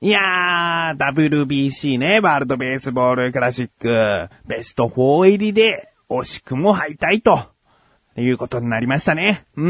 いやー、WBC ね、ワールドベースボールクラシック、ベスト4入りで、惜しくも敗退と、いうことになりましたね。うー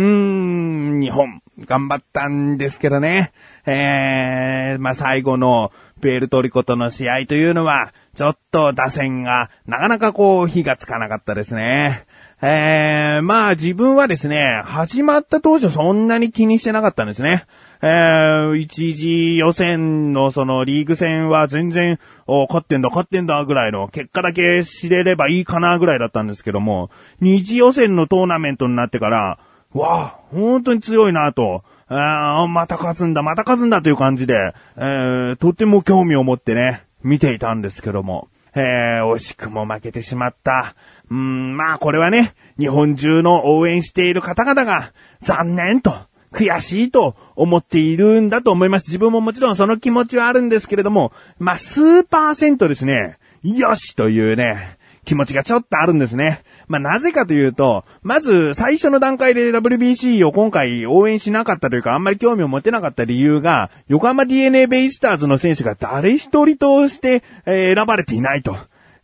ん、日本、頑張ったんですけどね。えー、まあ、最後の、プエルトリコとの試合というのは、ちょっと打線が、なかなかこう、火がつかなかったですね。えー、まあ自分はですね、始まった当初そんなに気にしてなかったんですね。えー、一時予選のそのリーグ戦は全然、お勝ってんだ、勝ってんだぐらいの結果だけ知れればいいかなぐらいだったんですけども、二次予選のトーナメントになってから、わあ、本当に強いなと、あまた勝つんだ、また勝つんだという感じで、えー、とても興味を持ってね、見ていたんですけども、えー、惜しくも負けてしまった。うん、まあこれはね、日本中の応援している方々が残念と、悔しいと思っているんだと思います。自分ももちろんその気持ちはあるんですけれども、まあ数パーセントですね、よしというね、気持ちがちょっとあるんですね。まあ、なぜかというと、まず最初の段階で WBC を今回応援しなかったというか、あんまり興味を持てなかった理由が、横浜 DNA ベイスターズの選手が誰一人として、え、選ばれていないと。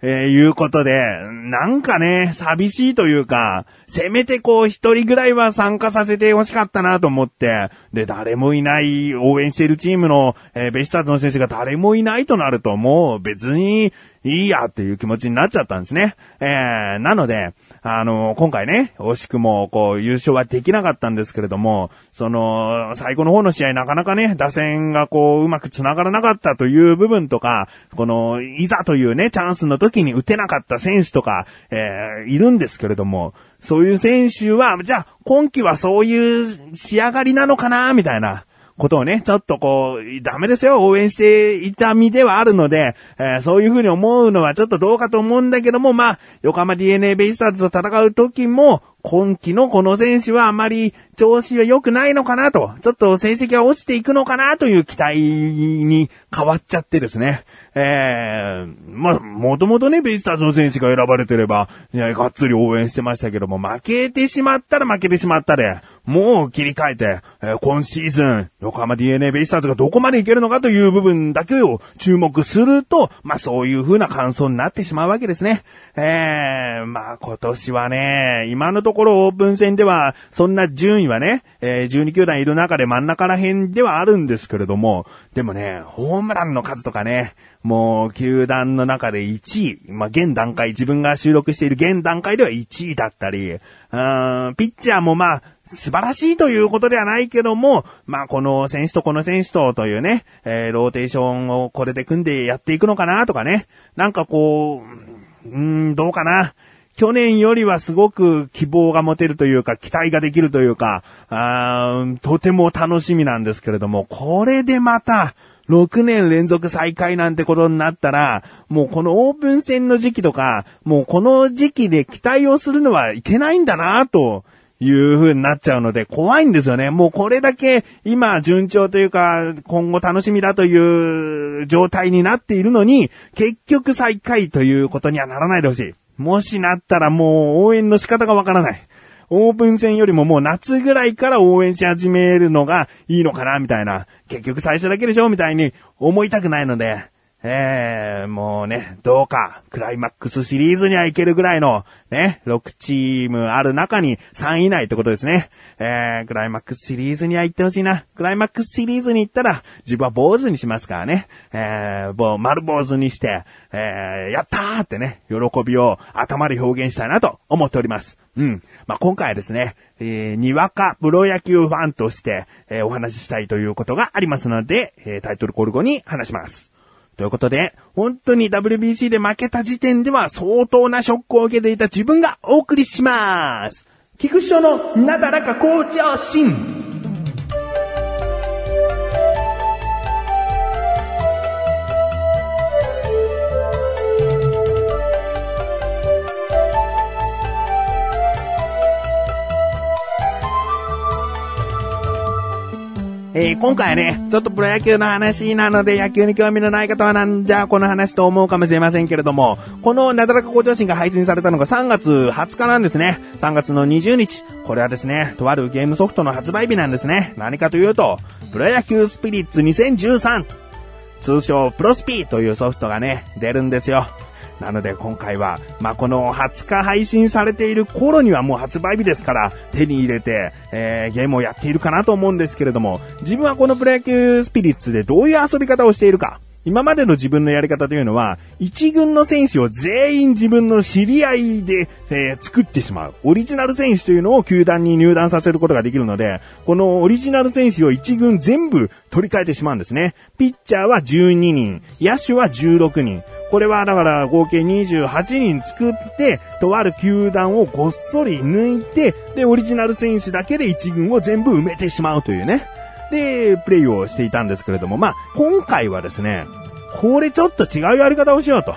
えー、いうことで、なんかね、寂しいというか、せめてこう一人ぐらいは参加させて欲しかったなと思って、で、誰もいない応援してるチームの、えー、ベイスターズの選手が誰もいないとなるともう別にいいやっていう気持ちになっちゃったんですね。えー、なので、あの、今回ね、惜しくも、こう、優勝はできなかったんですけれども、その、最後の方の試合なかなかね、打線がこう、うまく繋がらなかったという部分とか、この、いざというね、チャンスの時に打てなかった選手とか、えー、いるんですけれども、そういう選手は、じゃあ、今季はそういう仕上がりなのかな、みたいな。ことをね、ちょっとこう、ダメですよ、応援していた身ではあるので、えー、そういうふうに思うのはちょっとどうかと思うんだけども、まあ、横浜 DNA ベイスターズと戦う時も、今季のこの選手はあまり調子は良くないのかなと、ちょっと成績が落ちていくのかなという期待に変わっちゃってですね。えー、まあ、もともとね、ベイスターズの選手が選ばれてれば、いや、がっつり応援してましたけども、負けてしまったら負けてしまったで、もう切り替えて、えー、今シーズン、横浜 DNA ベイスターズがどこまでいけるのかという部分だけを注目すると、まあ、そういう風な感想になってしまうわけですね。えー、まあ、今年はね、今のとところオープン戦では、そんな順位はね、えー、12球団いる中で真ん中ら辺ではあるんですけれども、でもね、ホームランの数とかね、もう、球団の中で1位、まあ、現段階、自分が収録している現段階では1位だったり、うん、ピッチャーもまあ、素晴らしいということではないけども、まあ、この選手とこの選手とというね、えー、ローテーションをこれで組んでやっていくのかなとかね。なんかこう、うん、どうかな。去年よりはすごく希望が持てるというか、期待ができるというか、あーとても楽しみなんですけれども、これでまた、6年連続再開なんてことになったら、もうこのオープン戦の時期とか、もうこの時期で期待をするのはいけないんだなと。いう風になっちゃうので怖いんですよね。もうこれだけ今順調というか今後楽しみだという状態になっているのに結局再開ということにはならないでほしい。もしなったらもう応援の仕方がわからない。オープン戦よりももう夏ぐらいから応援し始めるのがいいのかな、みたいな。結局最初だけでしょみたいに思いたくないので、えー、もうね、どうか、クライマックスシリーズにはいけるぐらいの、ね、6チームある中に3位以内ってことですね。えー、クライマックスシリーズには行ってほしいな。クライマックスシリーズに行ったら、自分は坊主にしますからね。えー、もう丸坊主にして、えー、やったーってね、喜びを頭で表現したいなと思っております。うん。まあ、今回はですね、えー、にわかプロ野球ファンとして、えー、お話ししたいということがありますので、えー、タイトルコール後に話します。ということで、本当に WBC で負けた時点では相当なショックを受けていた自分がお送りします。菊池のなだらか向上心。今回はね、ちょっとプロ野球の話なので野球に興味のない方はなんじゃこの話と思うかもしれませんけれども、このなだらか向上心が配信されたのが3月20日なんですね。3月の20日。これはですね、とあるゲームソフトの発売日なんですね。何かというと、プロ野球スピリッツ2013。通称プロスピーというソフトがね、出るんですよ。なので今回は、まあ、この20日配信されている頃にはもう発売日ですから、手に入れて、えー、ゲームをやっているかなと思うんですけれども、自分はこのプロ野球スピリッツでどういう遊び方をしているか、今までの自分のやり方というのは、一軍の選手を全員自分の知り合いで、えー、作ってしまう。オリジナル選手というのを球団に入団させることができるので、このオリジナル選手を一軍全部取り替えてしまうんですね。ピッチャーは12人、野手は16人。これはだから合計28人作って、とある球団をごっそり抜いて、で、オリジナル選手だけで一軍を全部埋めてしまうというね。で、プレイをしていたんですけれども、まあ、今回はですね、これちょっと違うやり方をしようと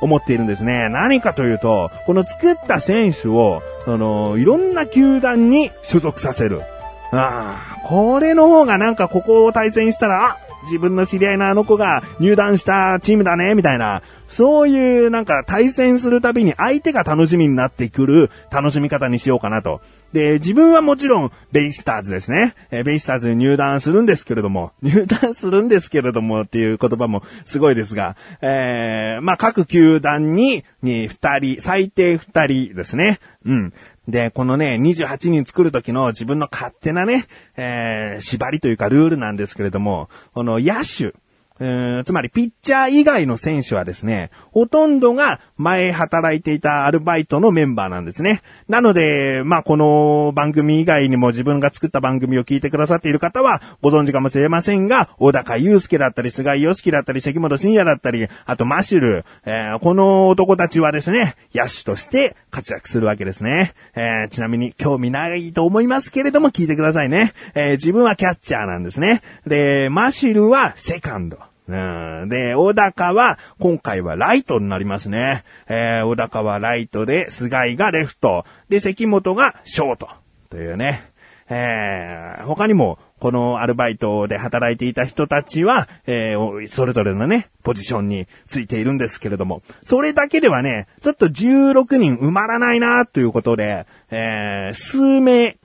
思っているんですね。何かというと、この作った選手を、その、いろんな球団に所属させる。ああ、これの方がなんかここを対戦したら、あ、自分の知り合いのあの子が入団したチームだね、みたいな、そういうなんか対戦するたびに相手が楽しみになってくる楽しみ方にしようかなと。で、自分はもちろん、ベイスターズですね。えベイスターズに入団するんですけれども、入団するんですけれどもっていう言葉もすごいですが、えー、まあ、各球団に、に二人、最低二人ですね。うん。で、このね、28人作る時の自分の勝手なね、えー、縛りというかルールなんですけれども、この野手、つまりピッチャー以外の選手はですね、ほとんどが前働いていたアルバイトのメンバーなんですね。なので、まあ、この番組以外にも自分が作った番組を聞いてくださっている方はご存知かもしれませんが、小高祐介だったり、菅井良樹だったり、関本慎也だったり、あとマシュル、えー、この男たちはですね、野手として活躍するわけですね。えー、ちなみに興味ないと思いますけれども聞いてくださいね。えー、自分はキャッチャーなんですね。で、マシュルはセカンド。うん。で、小高は、今回はライトになりますね。えー、小高はライトで、菅井がレフト。で、関本がショート。というね。えー、他にも、このアルバイトで働いていた人たちは、えー、それぞれのね、ポジションについているんですけれども、それだけではね、ちょっと16人埋まらないなということで、えー、数名、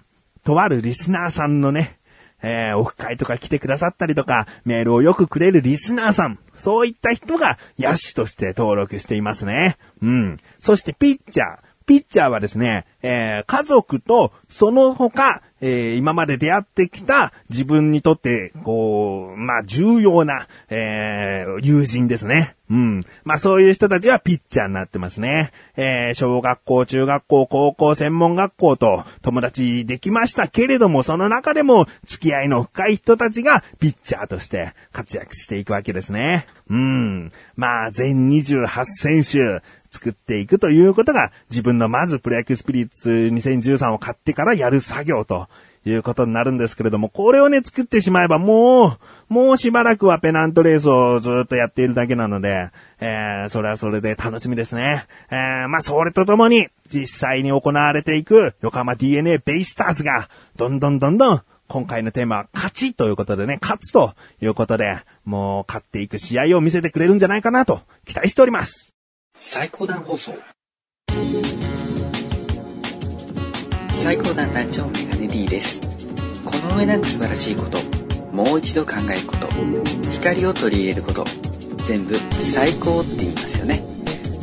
とあるリスナーさんのね、えー、オフ会とか来てくださったりとか、メールをよくくれるリスナーさん、そういった人が野手として登録していますね。うん。そしてピッチャー。ピッチャーはですね、えー、家族とその他、えー、今まで出会ってきた自分にとって、こう、まあ、重要な、えー、友人ですね。うん。まあ、そういう人たちはピッチャーになってますね。えー、小学校、中学校、高校、専門学校と友達できましたけれども、その中でも付き合いの深い人たちがピッチャーとして活躍していくわけですね。うん。まあ、全28選手、作っていくということが、自分のまずプロ野球スピリッツ2013を買ってからやる作業ということになるんですけれども、これをね、作ってしまえばもう、もうしばらくはペナントレースをずっとやっているだけなので、えー、それはそれで楽しみですね。えー、まあ、それとともに、実際に行われていく横浜 DNA ベイスターズが、どんどんどんどん、今回のテーマは勝ちということでね、勝つということで、もう勝っていく試合を見せてくれるんじゃないかなと期待しております。最高段放送。最高段団長メガネ D です。この上なく素晴らしいこともう一度考えること光を取り入れること全部最高って言いますよね。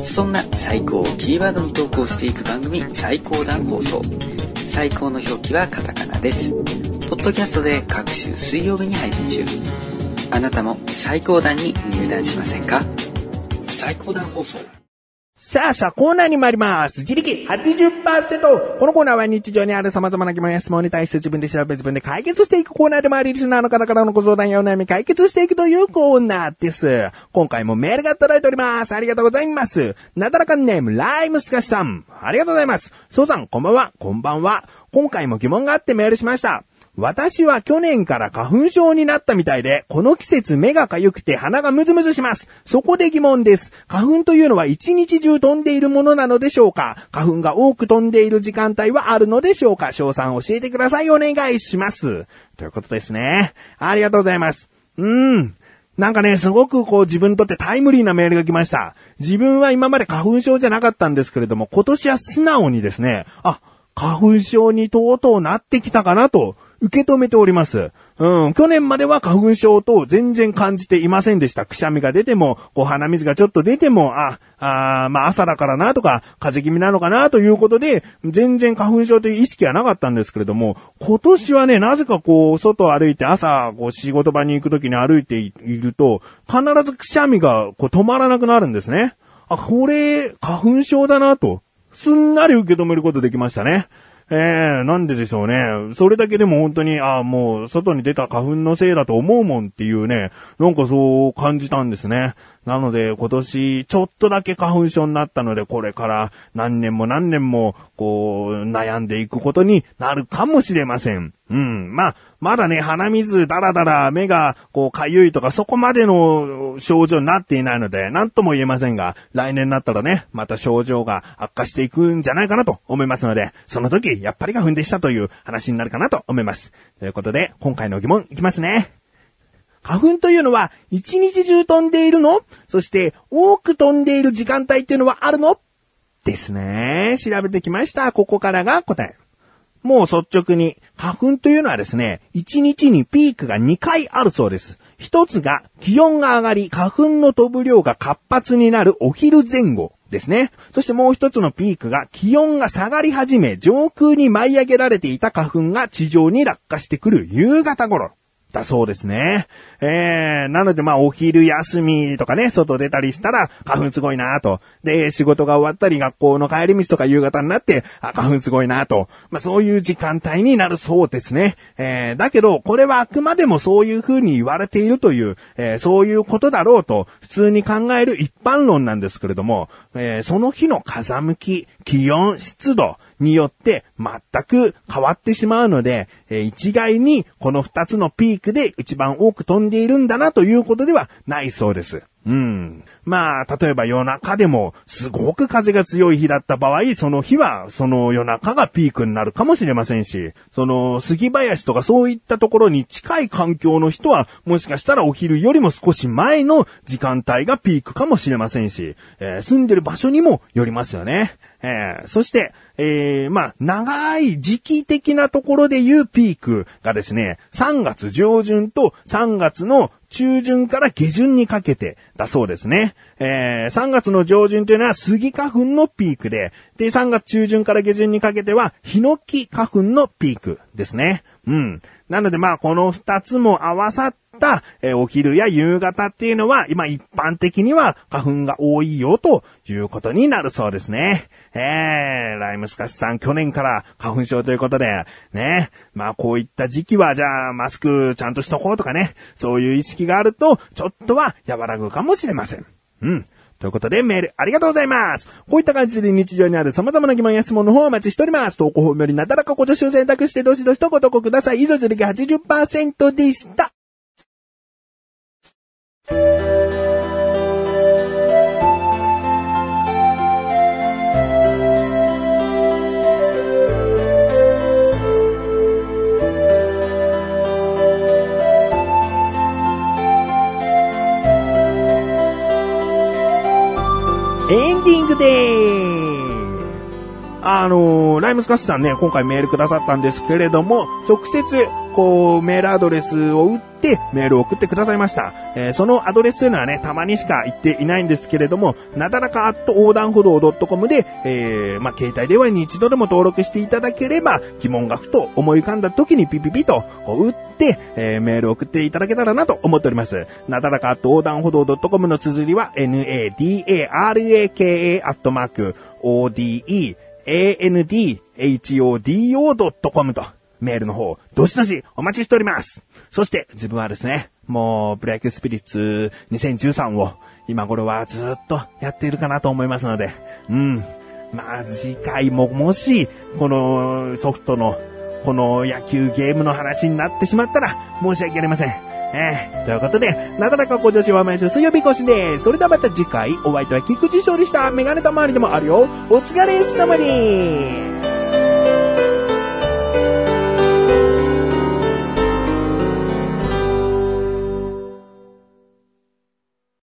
そんな最高をキーワードに投稿していく番組最高段放送。最高の表記はカタカナです。ポッドキャストで各週水曜日に配信中。あなたも最高段に入団しませんか？最高段放送。さあさあ、コーナーに参ります。自力80%。このコーナーは日常にある様々な疑問や質問に対して自分で調べ自分で解決していくコーナーでもあり、リスナーの方からのご相談やお悩み解決していくというコーナーです。今回もメールが届いております。ありがとうございます。なだらかんネーム、ライムスカシさん。ありがとうございます。そうさん、こんばんは。こんばんは。今回も疑問があってメールしました。私は去年から花粉症になったみたいで、この季節目が痒くて鼻がムズムズします。そこで疑問です。花粉というのは一日中飛んでいるものなのでしょうか？花粉が多く飛んでいる時間帯はあるのでしょうか？賞賛教えてください。お願いします。ということですね。ありがとうございます。うーん。なんかね、すごくこう自分にとってタイムリーなメールが来ました。自分は今まで花粉症じゃなかったんですけれども、今年は素直にですね、あ、花粉症にとうとうなってきたかなと受け止めております。うん、去年までは花粉症と全然感じていませんでした。くしゃみが出ても、こう鼻水がちょっと出ても、あ、あまあ朝だからなとか、風邪気味なのかなということで、全然花粉症という意識はなかったんですけれども、今年はね、なぜかこう、外歩いて朝、こう仕事場に行くときに歩いていると、必ずくしゃみがこう止まらなくなるんですね。あ、これ、花粉症だなと、すんなり受け止めることできましたね。ええー、なんででしょうね。それだけでも本当に、ああ、もう、外に出た花粉のせいだと思うもんっていうね、なんかそう感じたんですね。なので、今年、ちょっとだけ花粉症になったので、これから何年も何年も、こう、悩んでいくことになるかもしれません。うん。まあ、まだね、鼻水、だらだら、目が、こう、かゆいとか、そこまでの症状になっていないので、なんとも言えませんが、来年になったらね、また症状が悪化していくんじゃないかなと思いますので、その時、やっぱり花粉でしたという話になるかなと思います。ということで、今回の疑問いきますね。花粉というのは一日中飛んでいるの？そして多く飛んでいる時間帯っていうのはあるの？ですね。調べてきました。ここからが答え。もう率直に、花粉というのはですね、1日にピークが2回あるそうです。一つが気温が上がり花粉の飛ぶ量が活発になるお昼前後ですね。そしてもう一つのピークが気温が下がり始め上空に舞い上げられていた花粉が地上に落下してくる夕方頃。だそうですね。えー、なのでまあお昼休みとかね、外出たりしたら花粉すごいなと。で、仕事が終わったり学校の帰り道とか夕方になって、あ、花粉すごいなと。まあそういう時間帯になるそうですね。えー、だけど、これはあくまでもそういう風に言われているという、えー、そういうことだろうと、普通に考える一般論なんですけれども、えー、その日の風向き、気温、湿度、によって全く変わってしまうので、え一概にこの二つのピークで一番多く飛んでいるんだなということではないそうです。うん。まあ、例えば夜中でもすごく風が強い日だった場合、その日はその夜中がピークになるかもしれませんし、その杉林とかそういったところに近い環境の人は、もしかしたらお昼よりも少し前の時間帯がピークかもしれませんし、えー、住んでる場所にもよりますよね。えー、そして、えー、まあ、長い時期的なところで言うピークがですね、3月上旬と3月の中旬から下旬にかけてだそうですね。えー、3月の上旬というのは杉花粉のピークで、で、3月中旬から下旬にかけてはヒノキ花粉のピークですね。うん。なのでまあ、この2つも合わさっ、たえ、お昼や夕方っていうのは、今一般的には花粉が多いよということになるそうですね。えー、ライムスカシさん去年から花粉症ということで、ね、まあこういった時期はじゃあマスクちゃんとしとこうとかね、そういう意識があると、ちょっとは和らぐかもしれません。うん。ということで、メールありがとうございます。こういった感じで日常にある様々な疑問や質問の方をお待ちしております。投稿フォームよりなだらかご助手を選択してどしどしとご投稿ください。以上、自力80%でした。エンディングでーす。あのー、ライムスカッスさんね、今回メールくださったんですけれども、直接、こう、メールアドレスを打ってメールを送ってくださいました。えー、そのアドレスというのはね、たまにしか言っていないんですけれども、なだらかアット横断歩道 .com で、えー、まあ、携帯電話に一度でも登録していただければ、疑問がふと思い浮かんだ時にピピピとこう打って、えー、メールを送っていただけたらなと思っております。なだらかアット横断歩道 .com の綴りは、nadaraka アットマーク ode andhodo.com とメールの方、どしどしお待ちしております。そして自分はですね、もうブレイクスピリッツ2013を今頃はずっとやっているかなと思いますので、うん。まあ次回ももし、このソフトのこの野球ゲームの話になってしまったら申し訳ありません。えー、ということで、なかなかご女子は毎週水曜日更新です。それではまた次回、お相手は菊池勝利したメガネたまわりでもあるよ。お疲れ様に